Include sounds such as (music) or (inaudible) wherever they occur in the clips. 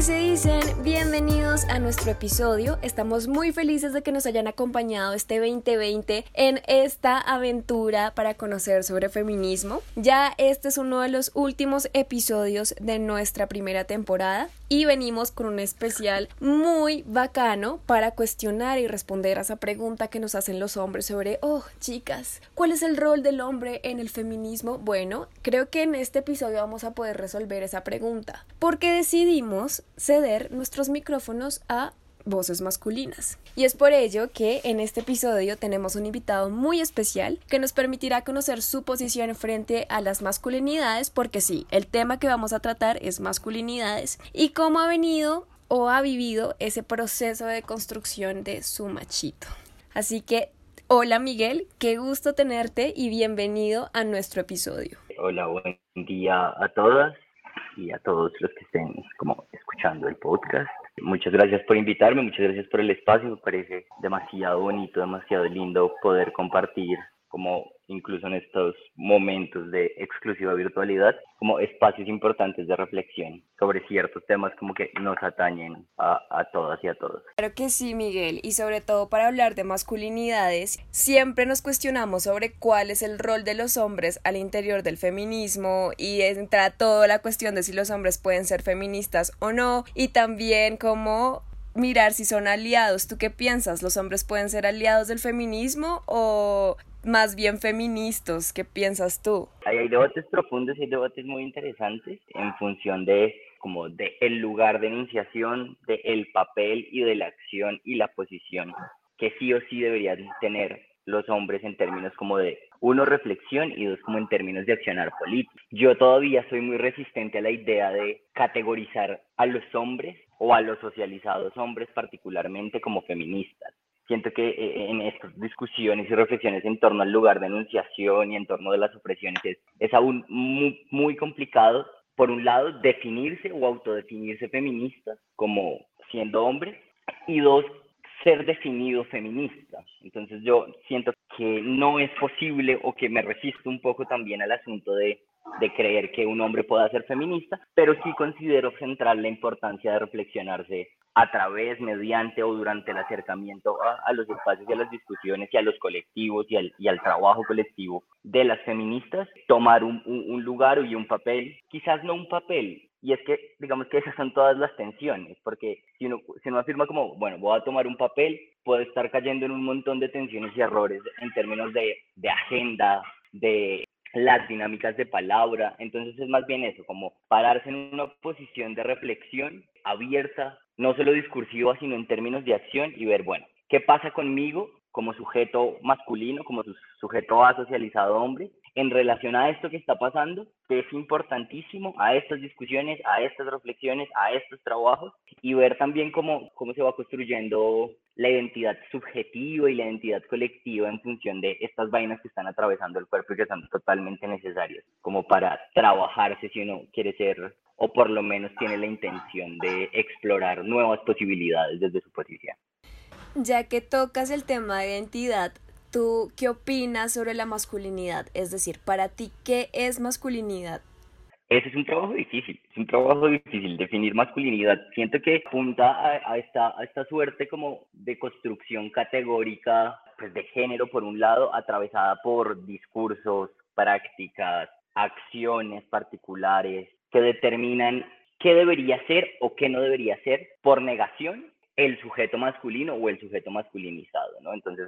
¿qué se Bienvenidos a nuestro episodio. Estamos muy felices de que nos hayan acompañado este 2020 en esta aventura para conocer sobre feminismo. Ya este es uno de los últimos episodios de nuestra primera temporada y venimos con un especial muy bacano para cuestionar y responder a esa pregunta que nos hacen los hombres sobre, oh, chicas, ¿cuál es el rol del hombre en el feminismo? Bueno, creo que en este episodio vamos a poder resolver esa pregunta, porque decidimos ceder nuestros micrófonos a voces masculinas. Y es por ello que en este episodio tenemos un invitado muy especial que nos permitirá conocer su posición frente a las masculinidades, porque sí, el tema que vamos a tratar es masculinidades y cómo ha venido o ha vivido ese proceso de construcción de su machito. Así que, hola Miguel, qué gusto tenerte y bienvenido a nuestro episodio. Hola, buen día a todas y a todos los que estén como escuchando el podcast. Muchas gracias por invitarme, muchas gracias por el espacio. Me parece demasiado bonito, demasiado lindo poder compartir como incluso en estos momentos de exclusiva virtualidad, como espacios importantes de reflexión sobre ciertos temas como que nos atañen a, a, todas y a todos. Claro que sí, Miguel, y sobre todo para hablar de masculinidades, siempre nos cuestionamos sobre cuál es el rol de los hombres al interior del feminismo y entra toda la cuestión de si los hombres pueden ser feministas o no, y también cómo mirar si son aliados. ¿Tú qué piensas? ¿Los hombres pueden ser aliados del feminismo o más bien feministas. ¿Qué piensas tú? Hay, debates profundos y debates muy interesantes en función de como de el lugar de enunciación, de el papel y de la acción y la posición que sí o sí deberían tener los hombres en términos como de uno reflexión y dos como en términos de accionar político. Yo todavía soy muy resistente a la idea de categorizar a los hombres o a los socializados hombres particularmente como feministas siento que eh, en estas discusiones y reflexiones en torno al lugar de enunciación y en torno de las opresiones es, es aún muy, muy complicado, por un lado, definirse o autodefinirse feminista como siendo hombre, y dos, ser definido feminista. Entonces yo siento que no es posible o que me resisto un poco también al asunto de, de creer que un hombre pueda ser feminista, pero sí considero central la importancia de reflexionarse a través, mediante o durante el acercamiento a, los espacios y a las discusiones y a los colectivos y al, y al trabajo colectivo de las feministas, tomar un, un, lugar y un papel, quizás no un papel, y es que, digamos que esas son todas las tensiones, porque si uno, si uno afirma como, bueno, voy a tomar un papel, puede estar cayendo en un montón de tensiones y errores en términos de, de agenda, de las dinámicas de palabra. Entonces es más bien eso, como pararse en una posición de reflexión abierta, no solo discursiva, sino en términos de acción y ver, bueno, ¿qué pasa conmigo como sujeto masculino, como sujeto asocializado hombre, en relación a esto que está pasando, que es importantísimo, a estas discusiones, a estas reflexiones, a estos trabajos, y ver también cómo, cómo se va construyendo la identidad subjetiva y la identidad colectiva en función de estas vainas que están atravesando el cuerpo y que son totalmente necesarias, como para trabajarse si uno quiere ser o por lo menos tiene la intención de explorar nuevas posibilidades desde su posición. Ya que tocas el tema de identidad, ¿tú qué opinas sobre la masculinidad? Es decir, para ti, ¿qué es masculinidad? Ese es un trabajo difícil, es un trabajo difícil definir masculinidad. Siento que apunta a, a esta suerte como de construcción categórica pues, de género, por un lado, atravesada por discursos, prácticas, acciones particulares, que determinan qué debería ser o qué no debería ser por negación el sujeto masculino o el sujeto masculinizado, ¿no? Entonces,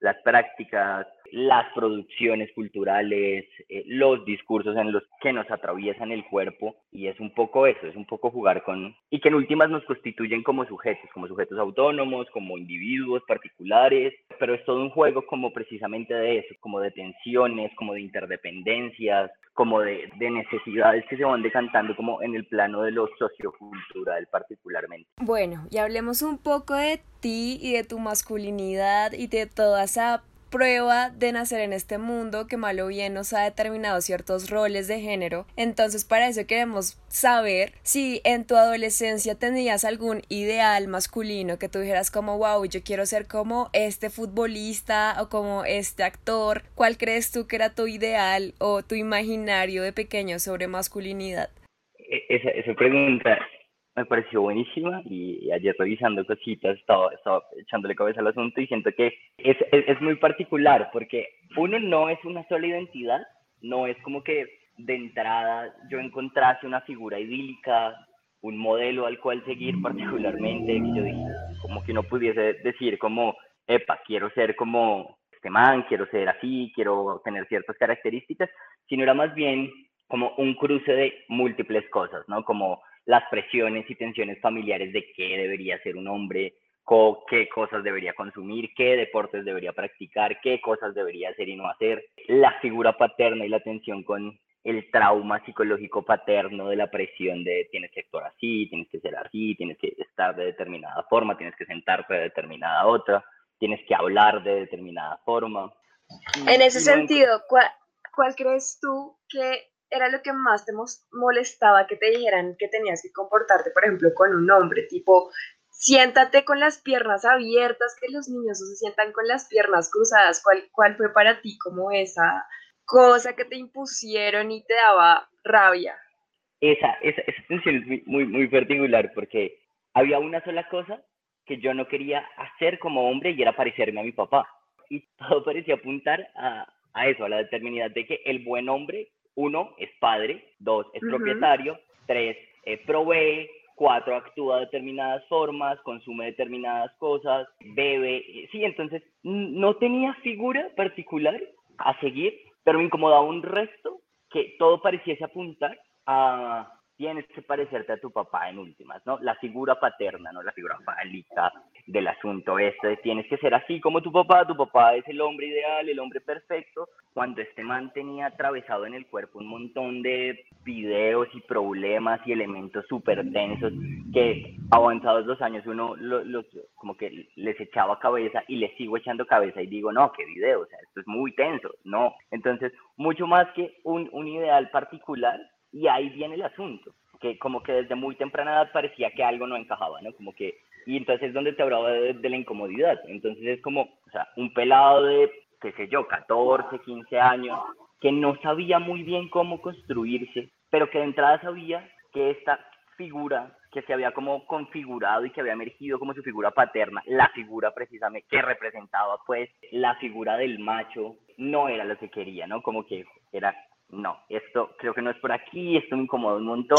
las prácticas, las producciones culturales, eh, los discursos en los que nos atraviesan el cuerpo y es un poco eso, es un poco jugar con y que en últimas nos constituyen como sujetos, como sujetos autónomos, como individuos particulares, pero es todo un juego como precisamente de eso, como de tensiones, como de interdependencias, como de, de necesidades que se van decantando como en el plano de lo sociocultural particularmente. Bueno, y hablemos un poco de ti y de tu masculinidad y de toda esa prueba de nacer en este mundo que malo o bien nos ha determinado ciertos roles de género. Entonces para eso queremos saber si en tu adolescencia tenías algún ideal masculino que tú dijeras como wow, yo quiero ser como este futbolista o como este actor. ¿Cuál crees tú que era tu ideal o tu imaginario de pequeño sobre masculinidad? E-, esa, esa pregunta me pareció buenísima y, ayer revisando cositas estaba, estaba echándole cabeza al asunto y siento que es, es, es muy particular porque uno no es una sola identidad, no es como que de entrada yo encontrase una figura idílica, un modelo al cual seguir particularmente, que yo dije, como que no pudiese decir como, epa, quiero ser como este man, quiero ser así, quiero tener ciertas características, sino era más bien como un cruce de múltiples cosas, ¿no? Como las presiones y tensiones familiares de qué debería ser un hombre, qué cosas debería consumir, qué deportes debería practicar, qué cosas debería hacer y no hacer, la figura paterna y la tensión con el trauma psicológico paterno de la presión de tienes que actuar así, tienes que ser así, tienes que estar de determinada forma, tienes que sentarte de determinada otra, tienes que hablar de determinada forma. En ese sentido, ¿cuál, ¿cuál crees tú que era lo que más te molestaba que te dijeran que tenías que comportarte, por ejemplo, con un hombre, tipo, siéntate con las piernas abiertas, que los niños no se sientan con las piernas cruzadas. ¿Cuál, cuál fue para ti como esa cosa que te impusieron y te daba rabia? Esa, esa, esa tensión es muy, muy, muy particular porque había una sola cosa que yo no quería hacer como hombre y era parecerme a mi papá. Y (laughs) todo parecía apuntar a, a eso, a la determinidad de que el buen hombre, uno, es padre, dos, es propietario, tres, eh, provee, cuatro, actúa de determinadas formas, consume determinadas cosas, bebe. Eh, sí, entonces no tenía figura particular a seguir pero me incomodaba un resto que todo pareciese apuntar a tienes que parecerte a tu papá en últimas, ¿no? La figura paterna, ¿no? La figura fálica del asunto este, tienes que ser así como tu papá, tu papá es el hombre ideal, el hombre perfecto, cuando este man tenía atravesado en el cuerpo un montón de videos y problemas y elementos súper densos que avanzados los años uno los, como que les echaba cabeza y les sigo echando cabeza y digo, no, qué video, o sea, esto es muy tenso, no. Entonces, mucho más que un, un ideal particular, y ahí viene el asunto, que como que desde muy temprana edad parecía que algo no encajaba, ¿no? Como que, y entonces es donde te hablaba de, la incomodidad. Entonces es como, o sea, un pelado de, qué sé yo, 14, 15 años, que no sabía muy bien cómo construirse, pero que de entrada sabía que esta figura que se había como configurado y que había emergido como su figura paterna, la figura precisamente que representaba pues la figura del macho, no era lo que quería, ¿no? Como que era no, esto creo que no es por aquí, esto me incomoda un montón.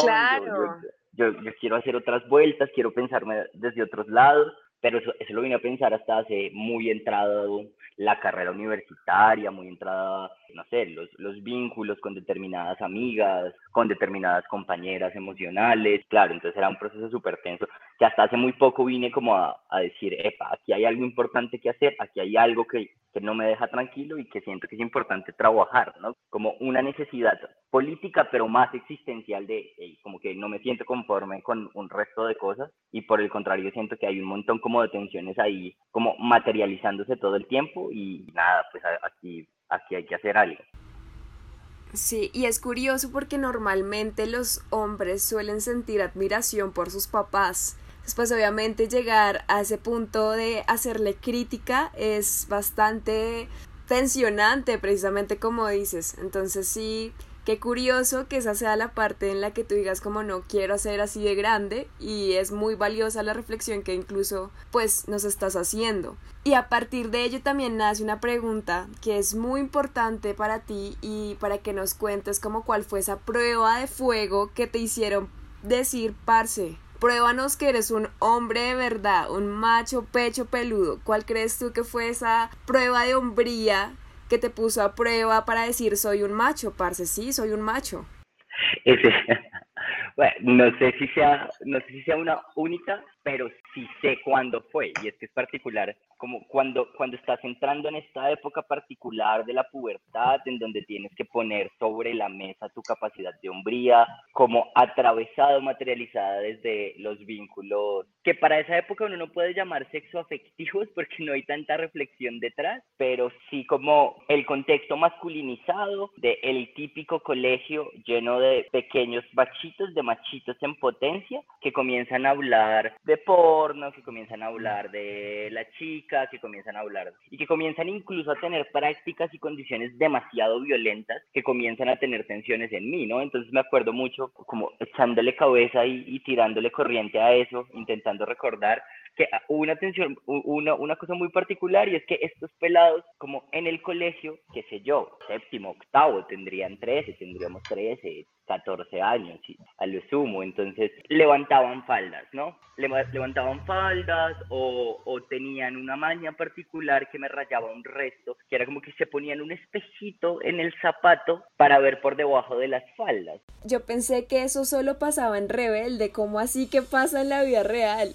Yo, yo, quiero hacer otras vueltas, quiero pensarme desde otros lados, pero eso, eso lo vine a pensar hasta hace muy entrado la carrera universitaria, muy entrada, no sé, los, los vínculos con determinadas amigas, con determinadas compañeras emocionales, claro, entonces era un proceso súper tenso, que hasta hace muy poco vine como a, decir, epa, aquí hay algo importante que hacer, aquí hay algo que, que no me deja tranquilo y que siento que es importante trabajar, ¿no? Como una necesidad política, pero más existencial de, como que no me siento conforme con un resto de cosas y por el contrario siento que hay un montón como de tensiones ahí, como materializándose todo el tiempo y nada, pues aquí, aquí hay que hacer algo. Sí, y es curioso porque normalmente los hombres suelen sentir admiración por sus papás. Después obviamente llegar a ese punto de hacerle crítica es bastante tensionante, precisamente como dices. Entonces sí, Qué curioso que esa sea la parte en la que tú digas como no quiero hacer así de grande y es muy valiosa la reflexión que incluso pues nos estás haciendo. Y a partir de ello también nace una pregunta que es muy importante para ti y para que nos cuentes como cuál fue esa prueba de fuego que te hicieron decir, parce, pruébanos que eres un hombre de verdad, un macho pecho peludo. ¿Cuál crees tú que fue esa prueba de hombría que te puso a prueba para decir soy un macho, parce, sí, soy un macho. Ese, bueno, no sé si sea, no sé si sea una única, pero sí sé cuándo fue, y es que es particular como cuando, cuando estás entrando en esta época particular de la pubertad, en donde tienes que poner sobre la mesa tu capacidad de hombría, como atravesado, materializada desde los vínculos, que para esa época uno no puede llamar sexo afectivos (laughs) porque no hay tanta reflexión detrás, pero sí como el contexto masculinizado de el típico colegio lleno de pequeños bachitos, de machitos en potencia, que comienzan a hablar de porno, que comienzan a hablar de la chica, que comienzan a hablar y que comienzan incluso a tener prácticas y condiciones demasiado violentas que comienzan a tener tensiones en mí, ¿no? Entonces me acuerdo mucho como echándole cabeza y, y tirándole corriente a eso, intentando recordar que hubo una tensión, una, una cosa muy particular y es que estos pelados, como en el colegio, qué sé yo, séptimo, octavo, tendrían 13, tendríamos 13, 14 años, a lo sumo, entonces levantaban faldas, ¿no? Levantaban faldas o, o, tenían una maña particular que me rayaba un resto, que era como que se ponían un espejito en el zapato para ver por debajo de las faldas. Yo pensé que eso solo pasaba en Rebelde, ¿cómo así que pasa en la vida real?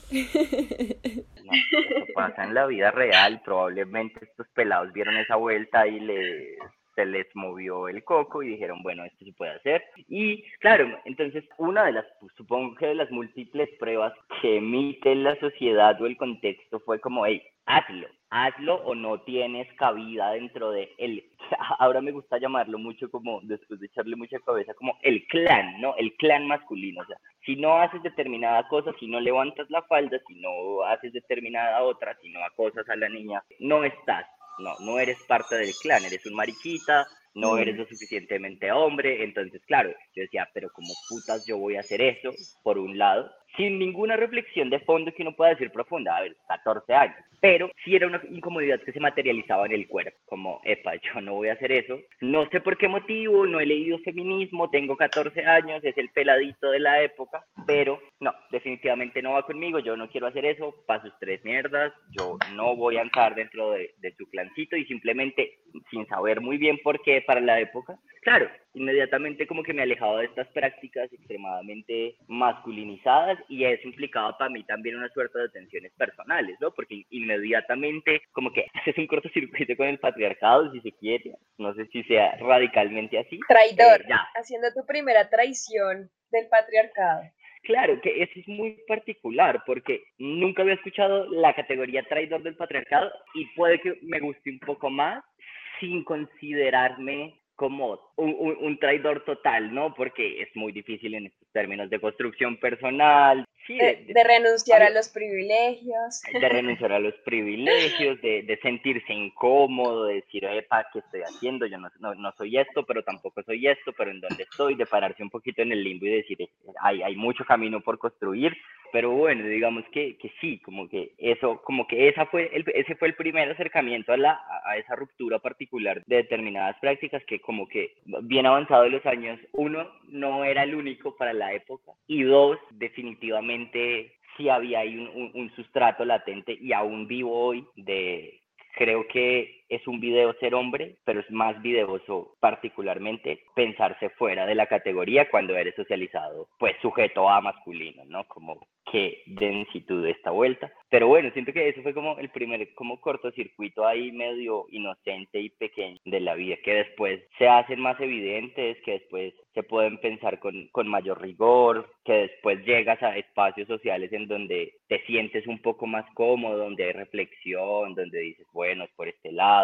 No, eso pasa en la vida real, probablemente estos pelados vieron esa vuelta y les se les movió el coco y dijeron, bueno, esto se puede hacer. Y claro, entonces una de las, supongo que de las múltiples pruebas que emite la sociedad o el contexto fue como, hey, hazlo, hazlo o no tienes cabida dentro de el, (laughs) ahora me gusta llamarlo mucho como, después de echarle mucha cabeza, como el clan, ¿no? El clan masculino, o sea, si no haces determinada cosa, si no levantas la falda, si no haces determinada otra, si no acosas a la niña, no estás no, no eres parte del clan, eres un mariquita, no eres lo suficientemente hombre, entonces claro, yo decía, pero como putas yo voy a hacer eso, por un lado, sin ninguna reflexión de fondo que uno pueda decir profunda, a ver, 14 años, pero sí era una incomodidad que se materializaba en el cuerpo, como, epa, yo no voy a hacer eso, no sé por qué motivo, no he leído feminismo, tengo 14 años, es el peladito de la época, pero no, definitivamente no va conmigo, yo no quiero hacer eso, para sus tres mierdas, yo no voy a entrar dentro de, de su clancito y simplemente, sin saber muy bien por qué para la época, claro, inmediatamente como que me alejaba de estas prácticas extremadamente masculinizadas y eso implicaba para mí también una suerte de tensiones personales, ¿no? Porque inmediatamente como que haces un cortocircuito con el patriarcado, si se quiere, no sé si sea radicalmente así. Traidor, eh, haciendo tu primera traición del patriarcado. Claro, que eso es muy particular porque nunca había escuchado la categoría traidor del patriarcado y puede que me guste un poco más sin considerarme como un, un, traidor total, ¿no? Porque es muy difícil en estos términos de construcción personal. Sí, de, renunciar a, los privilegios. De renunciar a los privilegios, de, de sentirse incómodo, de decir, epa, ¿qué estoy haciendo? Yo no, no, no, soy esto, pero tampoco soy esto, pero ¿en dónde estoy? De pararse un poquito en el limbo y decir, hay, hay mucho camino por construir, pero bueno, digamos que, que sí, como que eso, como que esa fue el, ese fue el primer acercamiento a, la, a esa ruptura particular de determinadas prácticas que como que bien avanzado en los años, uno, no era el único para la época y dos, definitivamente sí había ahí un, un sustrato latente y aún vivo hoy de creo que es un video ser hombre, pero es más videoso particularmente pensarse fuera de la categoría cuando eres socializado, pues sujeto a masculino, ¿no? Como qué densitud de esta vuelta. Pero bueno, siento que eso fue como el primer como cortocircuito ahí medio inocente y pequeño de la vida, que después se hacen más evidentes, que después se pueden pensar con, con mayor rigor, que después llegas a espacios sociales en donde te sientes un poco más cómodo, donde hay reflexión, donde dices, bueno, es por este lado,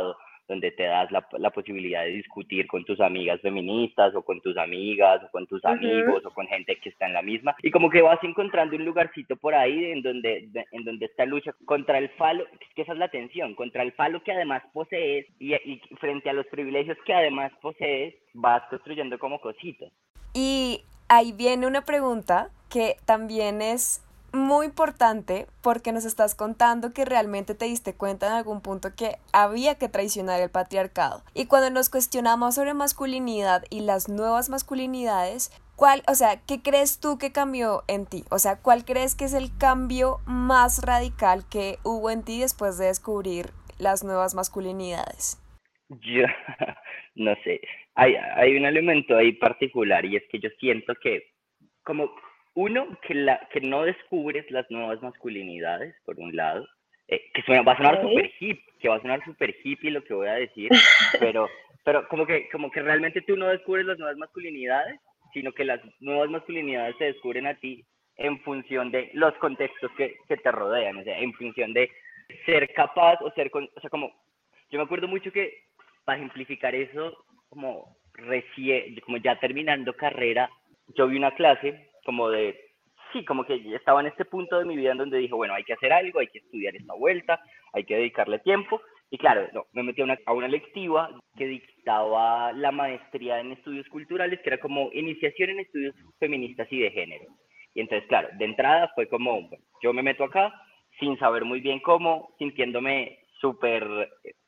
donde te das la, la, posibilidad de discutir con tus amigas feministas o con tus amigas o con tus amigos o con gente que está en la misma y como que vas encontrando un lugarcito por ahí en donde, en donde esta lucha contra el falo, que esa es la tensión, contra el falo que además posees y, y frente a los privilegios que además posees, vas construyendo como cositas. Y ahí viene una pregunta que también es muy importante porque nos estás contando que realmente te diste cuenta en algún punto que había que traicionar el patriarcado. Y cuando nos cuestionamos sobre masculinidad y las nuevas masculinidades, ¿cuál, o sea, qué crees tú que cambió en ti? O sea, ¿cuál crees que es el cambio más radical que hubo en ti después de descubrir las nuevas masculinidades? Yo (laughs) no sé, hay, hay un elemento ahí particular y es que yo siento que como uno, que, la, que no descubres las nuevas masculinidades, por un lado, eh, que suena, va a sonar súper hip, que va a sonar súper hippie lo que voy a decir, (laughs) pero, pero como, que, como que realmente tú no descubres las nuevas masculinidades, sino que las nuevas masculinidades se descubren a ti en función de los contextos que, que te rodean, o sea, en función de ser capaz o ser, o sea, como, yo me acuerdo mucho que para ejemplificar eso, como recién, como ya terminando carrera, yo vi una clase como de sí, como que estaba en este punto de mi vida en donde dije, bueno, hay que hacer algo, hay que estudiar esta vuelta, hay que dedicarle tiempo. Y claro, no, me metí a una, a una lectiva que dictaba la maestría en estudios culturales, que era como iniciación en estudios feministas y de género. Y entonces, claro, de entrada fue como, yo me meto acá sin saber muy bien cómo, sintiéndome súper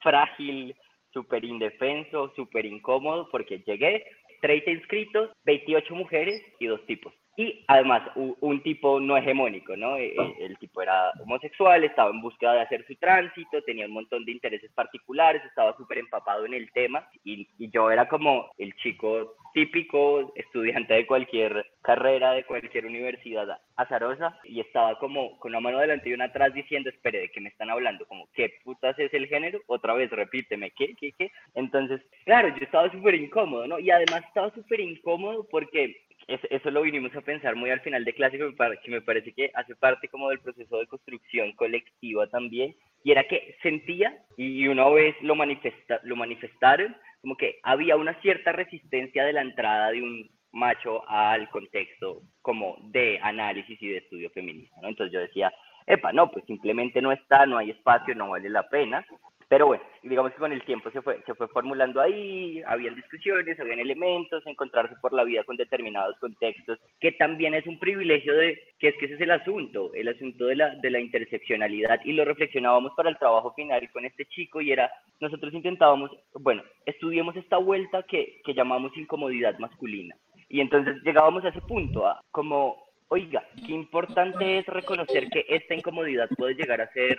frágil, súper indefenso, súper incómodo, porque llegué, 30 inscritos, 28 mujeres y dos tipos. Y además, un, tipo no hegemónico, ¿no? E, e, el, tipo era homosexual, estaba en búsqueda de hacer su tránsito, tenía un montón de intereses particulares, estaba súper empapado en el tema y, y, yo era como el chico típico, estudiante de cualquier carrera, de cualquier universidad azarosa y estaba como con una mano delante y una atrás diciendo, espere, ¿de qué me están hablando? Como, ¿qué putas es el género? Otra vez, repíteme, ¿qué, qué, qué? Entonces, claro, yo estaba súper incómodo, ¿no? Y además estaba súper incómodo porque eso, lo vinimos a pensar muy al final de clase, que me, parece que hace parte como del proceso de construcción colectiva también, y era que sentía, y una vez lo, manifesta, lo manifestaron, como que había una cierta resistencia de la entrada de un macho al contexto como de análisis y de estudio feminista, ¿no? Entonces yo decía, epa, no, pues simplemente no está, no hay espacio, no vale la pena, pero bueno, digamos que con el tiempo se fue, se fue formulando ahí, habían discusiones, habían elementos, encontrarse por la vida con determinados contextos, que también es un privilegio de, que es que ese es el asunto, el asunto de la, de la interseccionalidad, y lo reflexionábamos para el trabajo final con este chico, y era, nosotros intentábamos, bueno, estudiemos esta vuelta que, que llamamos incomodidad masculina, y entonces llegábamos a ese punto, a, como, oiga, qué importante es reconocer que esta incomodidad puede llegar a ser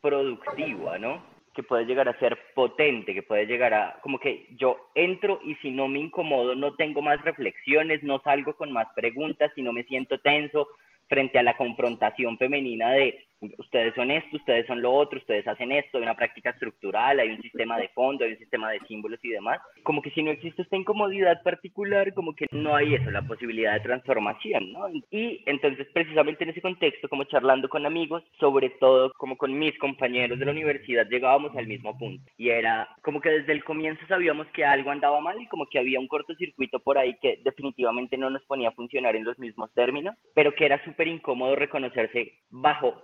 productiva, ¿no? Que puede llegar a ser potente, que puede llegar a, como que yo entro y si no me incomodo, no tengo más reflexiones, no salgo con más preguntas, si no me siento tenso frente a la confrontación femenina de ustedes son esto, ustedes son lo otro, ustedes hacen esto, hay una práctica estructural, hay un sistema de fondo, hay un sistema de símbolos y demás. Como que si no existe esta incomodidad particular, como que no hay eso, la posibilidad de transformación, ¿no? Y entonces precisamente en ese contexto, como charlando con amigos, sobre todo como con mis compañeros de la universidad, llegábamos al mismo punto. Y era como que desde el comienzo sabíamos que algo andaba mal y como que había un cortocircuito por ahí que definitivamente no nos ponía a funcionar en los mismos términos, pero que era súper incómodo reconocerse bajo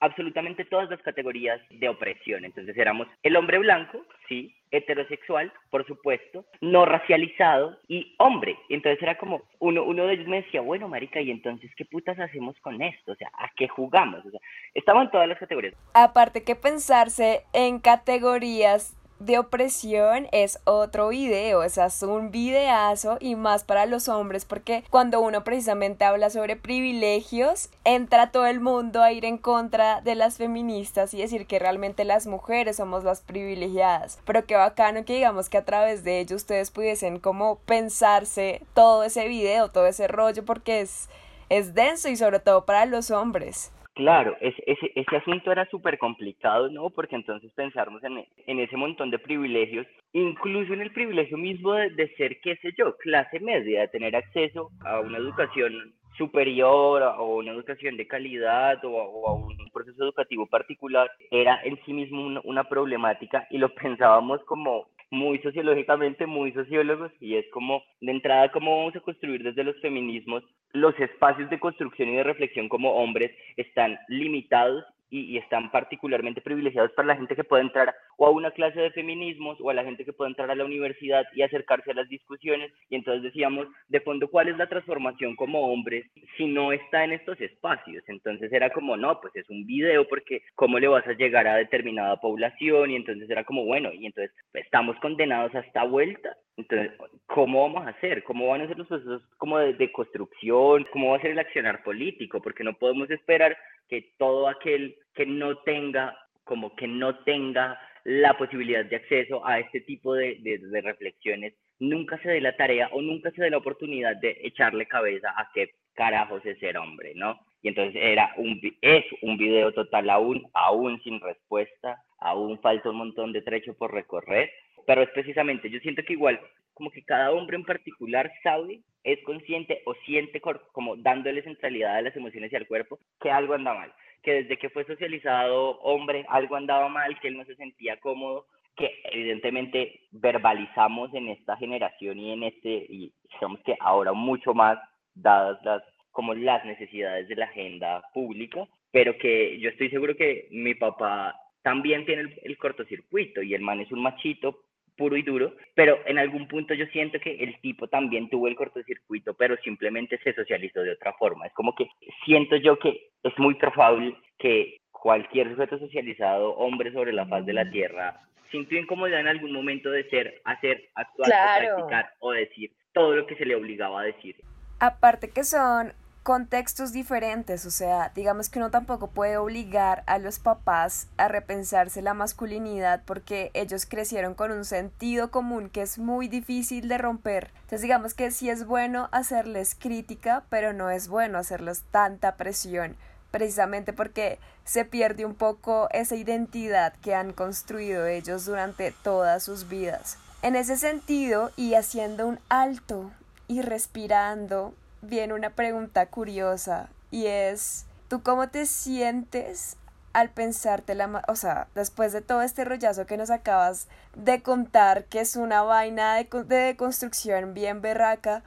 absolutamente todas las categorías de opresión. Entonces éramos el hombre blanco, sí, heterosexual, por supuesto, no racializado y hombre. Entonces era como, uno, uno de ellos me decía, bueno, marica, ¿y entonces qué putas hacemos con esto? O sea, ¿a qué jugamos? O sea, estaban todas las categorías. Aparte que pensarse en categorías de opresión es otro video, o es un videazo y más para los hombres porque cuando uno precisamente habla sobre privilegios, entra todo el mundo a ir en contra de las feministas y decir que realmente las mujeres somos las privilegiadas. Pero qué bacano que digamos que a través de ello ustedes pudiesen como pensarse todo ese video, todo ese rollo porque es, es denso y sobre todo para los hombres. Claro, ese, ese, ese asunto era súper complicado, ¿no? Porque entonces pensarnos en, en, ese montón de privilegios, incluso en el privilegio mismo de, de, ser, qué sé yo, clase media, de tener acceso a una educación superior o una educación de calidad o, a un proceso educativo particular, era en sí mismo una, una problemática y lo (laughs) pensábamos como muy sociológicamente, muy sociólogos, y es como, de entrada, cómo vamos a construir desde los feminismos los espacios de construcción y de reflexión como hombres están limitados y, están particularmente privilegiados para la gente que puede entrar o a una clase de feminismos o a la gente que puede entrar a la universidad y acercarse a las discusiones. Y entonces decíamos, de fondo, ¿cuál es la transformación como hombres si no está en estos espacios? Entonces era como, no, pues es un video porque ¿cómo le vas a llegar a determinada población? Y entonces era como, bueno, y entonces estamos condenados a esta vuelta. Entonces, ¿cómo vamos a hacer? ¿Cómo van a ser los procesos como de, de construcción? ¿Cómo va a ser el accionar político? Porque no podemos esperar que todo aquel que no tenga, como que no tenga la posibilidad de acceso a este tipo de, de, reflexiones, nunca se dé la tarea o nunca se dé la oportunidad de echarle cabeza a qué carajos es ser hombre, ¿no? Y entonces era un, es un video total aún, aún sin respuesta, aún falta un montón de trecho por recorrer, pero es precisamente, yo siento que igual, como que cada hombre en particular sabe es consciente o siente como dándole centralidad a las emociones y al cuerpo que algo anda mal, que desde que fue socializado hombre algo andaba mal, que él no se sentía cómodo, que evidentemente verbalizamos en esta generación y en este, y digamos que ahora mucho más, dadas las como las necesidades de la agenda pública, pero que yo estoy seguro que mi papá también tiene el, el cortocircuito y el man es un machito puro y duro, pero en algún punto yo siento que el tipo también tuvo el cortocircuito, pero simplemente se socializó de otra forma. Es como que siento yo que es muy probable que cualquier sujeto socializado, hombre sobre la faz de la tierra, sintió incomodidad en algún momento de ser, hacer, actuar, practicar o decir todo lo que se le obligaba a decir. Aparte que son contextos diferentes, o sea, digamos que uno tampoco puede obligar a los papás a repensarse la masculinidad porque ellos crecieron con un sentido común que es muy difícil de romper. Entonces digamos que sí es bueno hacerles crítica, pero no es bueno hacerles tanta presión, precisamente porque se pierde un poco esa identidad que han construido ellos durante todas sus vidas. En ese sentido, y haciendo un alto y respirando, viene una pregunta curiosa y es, ¿tú cómo te sientes al pensarte la, o sea, después de todo este rollazo que nos acabas de contar, que es una vaina de, de construcción bien berraca,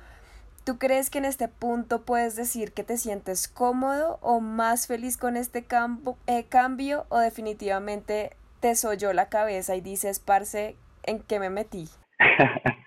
¿tú crees que en este punto puedes decir que te sientes cómodo o más feliz con este campo, eh, cambio o definitivamente te soyó la cabeza y dices, parce, ¿en qué me metí? (laughs)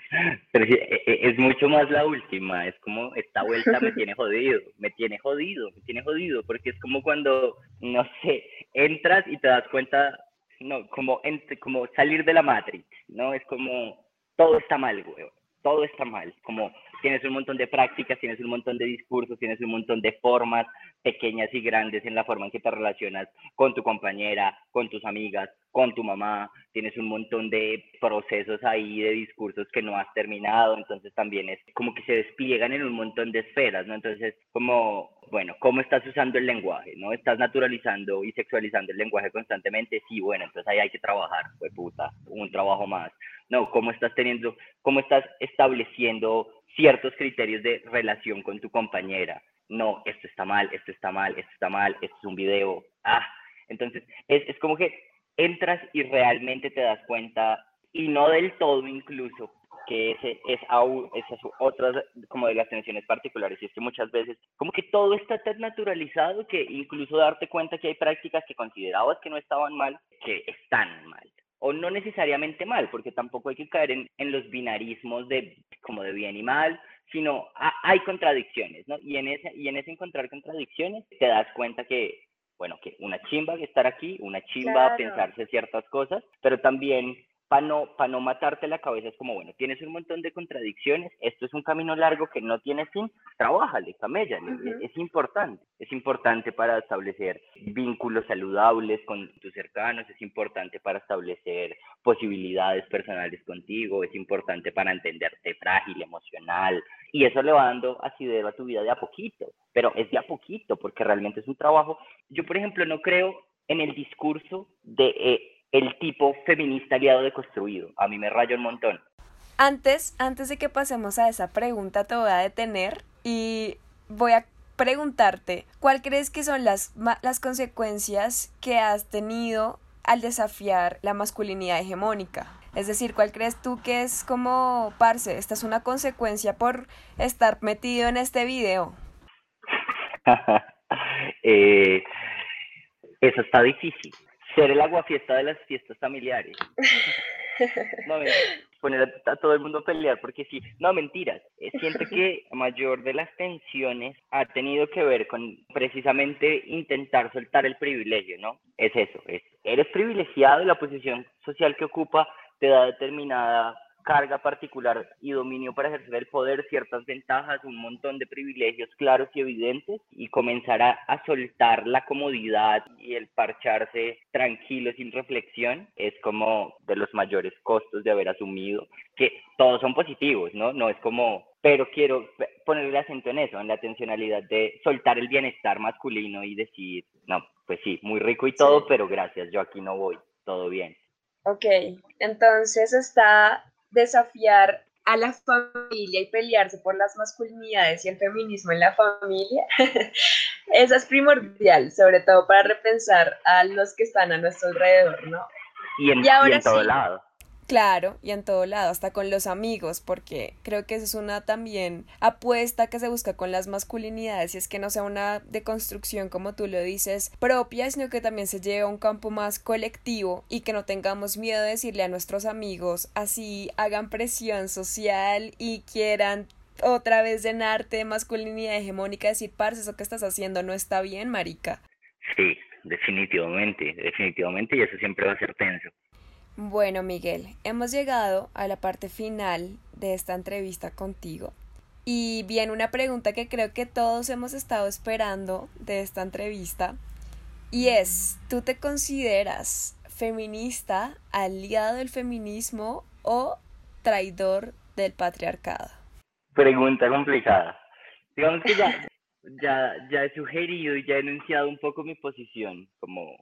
Pero e, e, es mucho más la última, es como esta vuelta me (laughs) tiene jodido, me tiene jodido, me tiene jodido, porque es como cuando, no sé, entras y te das cuenta, no, como, como salir de la Matrix, ¿no? Es como, todo está mal, güey, todo está mal, como tienes un montón de prácticas, tienes un montón de discursos, tienes un montón de formas pequeñas y grandes en la forma en que te relacionas con tu compañera, con tus amigas, con tu mamá, tienes un montón de procesos ahí de discursos que no has terminado, entonces también es como que se despliegan en un montón de esferas, ¿no? Entonces, como, bueno, ¿cómo estás usando el lenguaje, no? ¿Estás naturalizando y sexualizando el lenguaje constantemente? Sí, bueno, entonces ahí hay que trabajar, pues puta, un trabajo más. No, ¿cómo estás teniendo, cómo estás estableciendo ciertos criterios de relación con tu compañera. No, esto está mal, esto está mal, esto está mal, esto es un video. Ah, entonces es, es como que entras y realmente te das cuenta, y no del todo incluso, que ese es aún, esas otras como de las tensiones particulares, y es que muchas veces como que todo está tan naturalizado que incluso darte cuenta que hay prácticas que considerabas que no estaban mal, que están mal o no necesariamente mal, porque tampoco hay que caer en, los binarismos de como de bien y mal, sino hay contradicciones, ¿no? Y en, ese, y en ese encontrar contradicciones te das cuenta que, bueno, que una chimba estar aquí, una chimba pensarse ciertas cosas, pero también para no, no matarte la cabeza, es como, bueno, tienes un montón de contradicciones, esto es un camino largo que no tiene fin, trabájale, camellale, es, importante, es importante para establecer vínculos saludables con tus cercanos, es importante para establecer posibilidades personales contigo, es importante para entenderte frágil, emocional, y eso le va dando asidero a tu vida de a poquito, pero es de a poquito, porque realmente es un trabajo. Yo, por ejemplo, no creo en el discurso de... Eh, el tipo feminista aliado deconstruido. A mí me rayo un montón. Antes, antes de que pasemos a esa pregunta, te voy a detener y voy a preguntarte, ¿cuál crees que son las, las consecuencias que has tenido al desafiar la masculinidad hegemónica? Es decir, ¿cuál crees tú que es como, parce, esta es una consecuencia por estar metido en este video? (laughs) eh, eso está difícil ser el aguafiesta de las fiestas familiares. (laughs) No, poner a, todo el mundo a pelear, porque sí, no, mentiras. Eh, siento (laughs) que la mayor de las tensiones ha tenido que ver con precisamente intentar soltar el privilegio, ¿no? Es eso, es, eres privilegiado y la posición social que ocupa te da determinada carga particular y dominio para ejercer el poder, ciertas ventajas, un montón de privilegios claros y evidentes y comenzar a, soltar la comodidad y el parcharse tranquilo sin reflexión es como de los mayores costos de haber asumido que todos son positivos, ¿no? No es como, pero quiero poner el acento en eso, en la atencionalidad de soltar el bienestar masculino y decir, no, pues sí, muy rico y todo, pero gracias, yo aquí no voy, todo bien. Ok, entonces está desafiar a la familia y pelearse por las masculinidades y el feminismo en la familia, (laughs) eso es primordial, sobre todo para repensar a los que están a nuestro alrededor, ¿no? Y en, todo lado. Claro, y en todo lado, hasta con los amigos, porque creo que esa es una también apuesta que se busca con las masculinidades, y es que no sea una deconstrucción, como tú lo dices, propia, sino que también se lleve a un campo más colectivo y que no tengamos miedo de decirle a nuestros amigos, así hagan presión social y quieran otra vez llenarte de masculinidad hegemónica, decir, parce, eso que estás haciendo no está bien, marica. Sí, definitivamente, definitivamente, y eso siempre va a ser tenso. Bueno, Miguel, hemos llegado a la parte final de esta entrevista contigo. Y bien, una pregunta que creo que todos hemos estado esperando de esta entrevista. Y es, ¿tú te consideras feminista, aliado del feminismo o traidor del patriarcado? Pregunta complicada. Digamos que ya, (laughs) ya, ya he sugerido y ya he enunciado un poco mi posición como,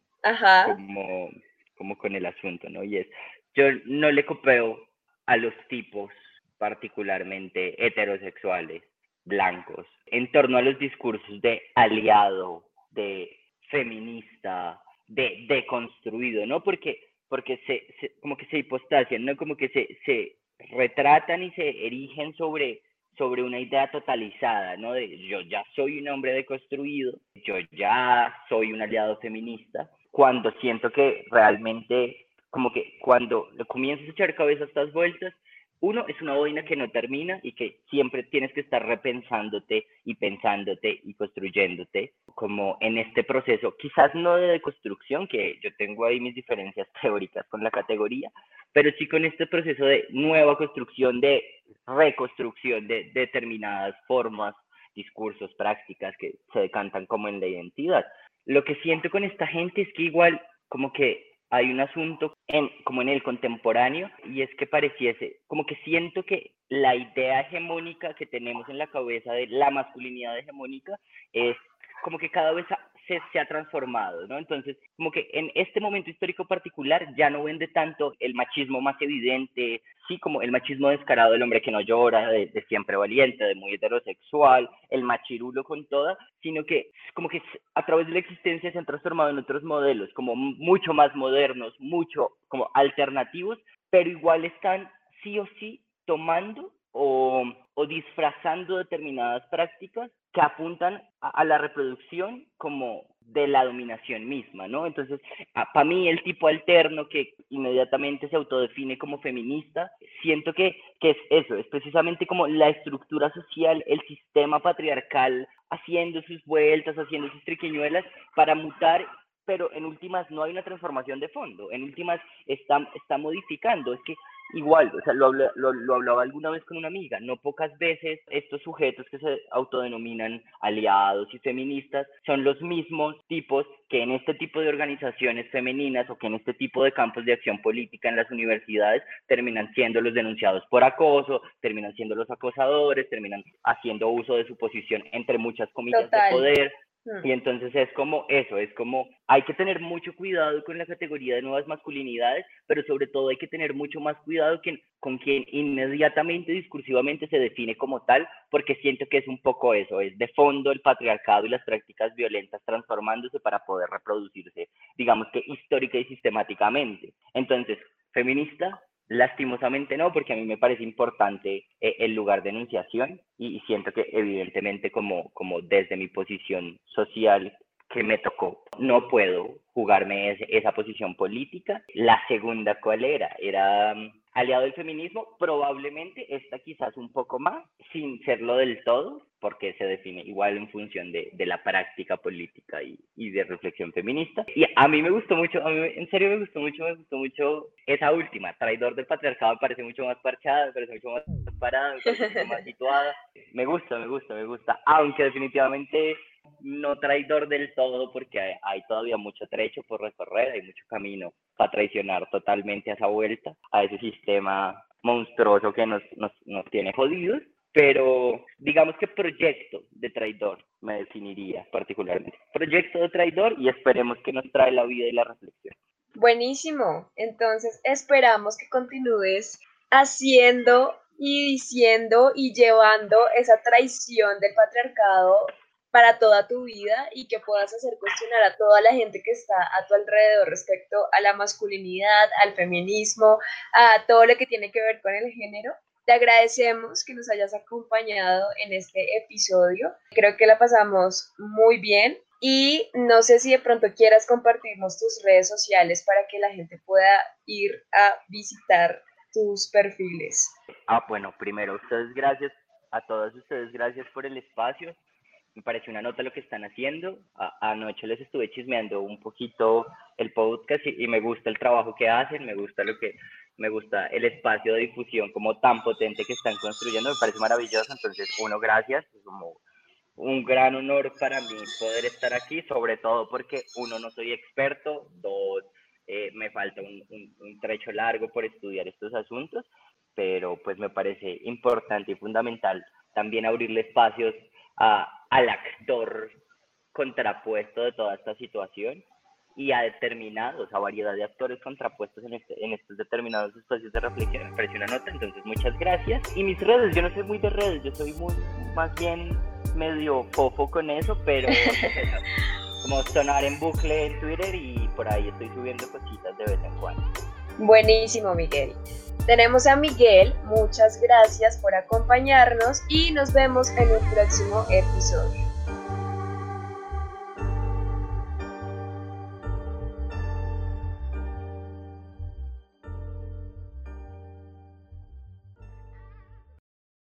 como como con el asunto, ¿no? Y es, yo no le copeo a los tipos particularmente heterosexuales, blancos, en torno a los discursos de aliado, de feminista, de deconstruido, ¿no? Porque, porque se, como que se hipostasian, ¿no? Como que se, se retratan y se erigen sobre, sobre una idea totalizada, ¿no? De yo ya soy un hombre deconstruido, yo ya soy un aliado feminista, cuando siento que realmente, como que cuando comienzas a echar cabeza a estas vueltas, uno es una boina que no termina y que siempre tienes que estar repensándote y pensándote y construyéndote como en este proceso, quizás no de deconstrucción, que yo tengo ahí mis diferencias (laughs) teóricas con la categoría, pero sí con este proceso de nueva construcción, de reconstrucción de determinadas formas, discursos, prácticas que se decantan como en la identidad lo que siento con esta gente es que igual como que hay un asunto en, como en el contemporáneo y es que pareciese, como que siento que la idea hegemónica que tenemos en la cabeza de la masculinidad hegemónica es como que cada vez se, ha transformado, ¿no? Entonces, como que en este momento histórico particular ya no vende tanto el machismo más evidente, sí, como el machismo descarado del hombre que no llora, de, siempre valiente, de muy heterosexual, el machirulo con toda, sino que como que a través de la existencia se han transformado en otros modelos, como mucho más modernos, mucho como alternativos, pero igual están sí o sí tomando o, disfrazando determinadas prácticas que apuntan a, la reproducción como de la dominación misma, ¿no? Entonces, para mí el tipo alterno que inmediatamente se autodefine como feminista, siento que, que es eso, es precisamente como la estructura social, el sistema patriarcal haciendo sus vueltas, haciendo sus triquiñuelas para mutar pero en últimas no hay una transformación de fondo, en últimas está, está modificando, es que igual, o sea, lo, lo, hablaba alguna vez con una amiga, no pocas veces estos sujetos que se autodenominan aliados y feministas son los mismos tipos que en este tipo de organizaciones femeninas o que en este tipo de campos de acción política en las universidades terminan siendo los denunciados por acoso, terminan siendo los acosadores, terminan haciendo uso de su posición entre muchas comillas de poder y entonces es como eso, es como hay que tener mucho cuidado con la categoría de nuevas masculinidades, pero sobre todo hay que tener mucho más cuidado con quien inmediatamente, discursivamente se define como tal, porque siento que es un poco eso, es de fondo el patriarcado y las prácticas violentas transformándose para poder reproducirse, digamos que histórica y sistemáticamente. Entonces, feminista, Lastimosamente no, porque a mí me parece importante eh, el lugar de enunciación y, siento que evidentemente como, como desde mi posición social que me tocó, no puedo jugarme esa posición política. La segunda, ¿cuál era? Era mm, aliado del feminismo, probablemente esta quizás un poco más, sin serlo del todo, porque se define igual en función de, de la práctica política y, y, de reflexión feminista. Y a mí me gustó mucho, a mí en serio me gustó mucho, me gustó mucho esa última, traidor del patriarcado, me parece mucho más parchada, me parece mucho más parada, me parece mucho más (laughs) situada. Me gusta, me gusta, me gusta, aunque definitivamente no traidor del todo porque hay, todavía mucho trecho por recorrer, hay mucho camino para traicionar totalmente a esa vuelta, a ese sistema monstruoso que nos, nos, nos tiene jodidos, pero digamos que proyecto de traidor me definiría particularmente. Proyecto de traidor y esperemos que nos trae la vida y la reflexión. Buenísimo, entonces esperamos que continúes haciendo y diciendo y llevando esa traición del patriarcado para toda tu vida y que puedas hacer cuestionar a toda la gente que está a tu alrededor respecto a la masculinidad, al feminismo, a todo lo que tiene que ver con el género. Te agradecemos que nos hayas acompañado en este episodio. Creo que la pasamos muy bien y no sé si de pronto quieras compartirnos tus redes sociales para que la gente pueda ir a visitar tus perfiles. Ah, bueno, primero, ustedes gracias, a todos ustedes gracias por el espacio me pareció una nota lo que están haciendo. anoche les estuve chismeando un poquito el podcast y, me gusta el trabajo que hacen, me gusta lo que me gusta el espacio de difusión como tan potente que están construyendo, me parece maravilloso. Entonces, uno, gracias, es como un gran honor para mí poder estar aquí, sobre todo porque uno, no soy experto, dos, eh, me falta un, un trecho largo por estudiar estos asuntos, pero pues me parece importante y fundamental también abrirle espacios al actor contrapuesto de toda esta situación y a determinados, a variedad de actores contrapuestos en, este, en estos determinados espacios de reflexión. Me parece una nota, entonces muchas gracias. Y mis redes, yo no soy muy de redes, yo soy muy, más bien medio fofo con eso, pero (laughs) como sonar en bucle en Twitter y por ahí estoy subiendo cositas de vez en cuando. Buenísimo, Miguel. Tenemos a Miguel, muchas gracias por acompañarnos y nos vemos en un próximo episodio.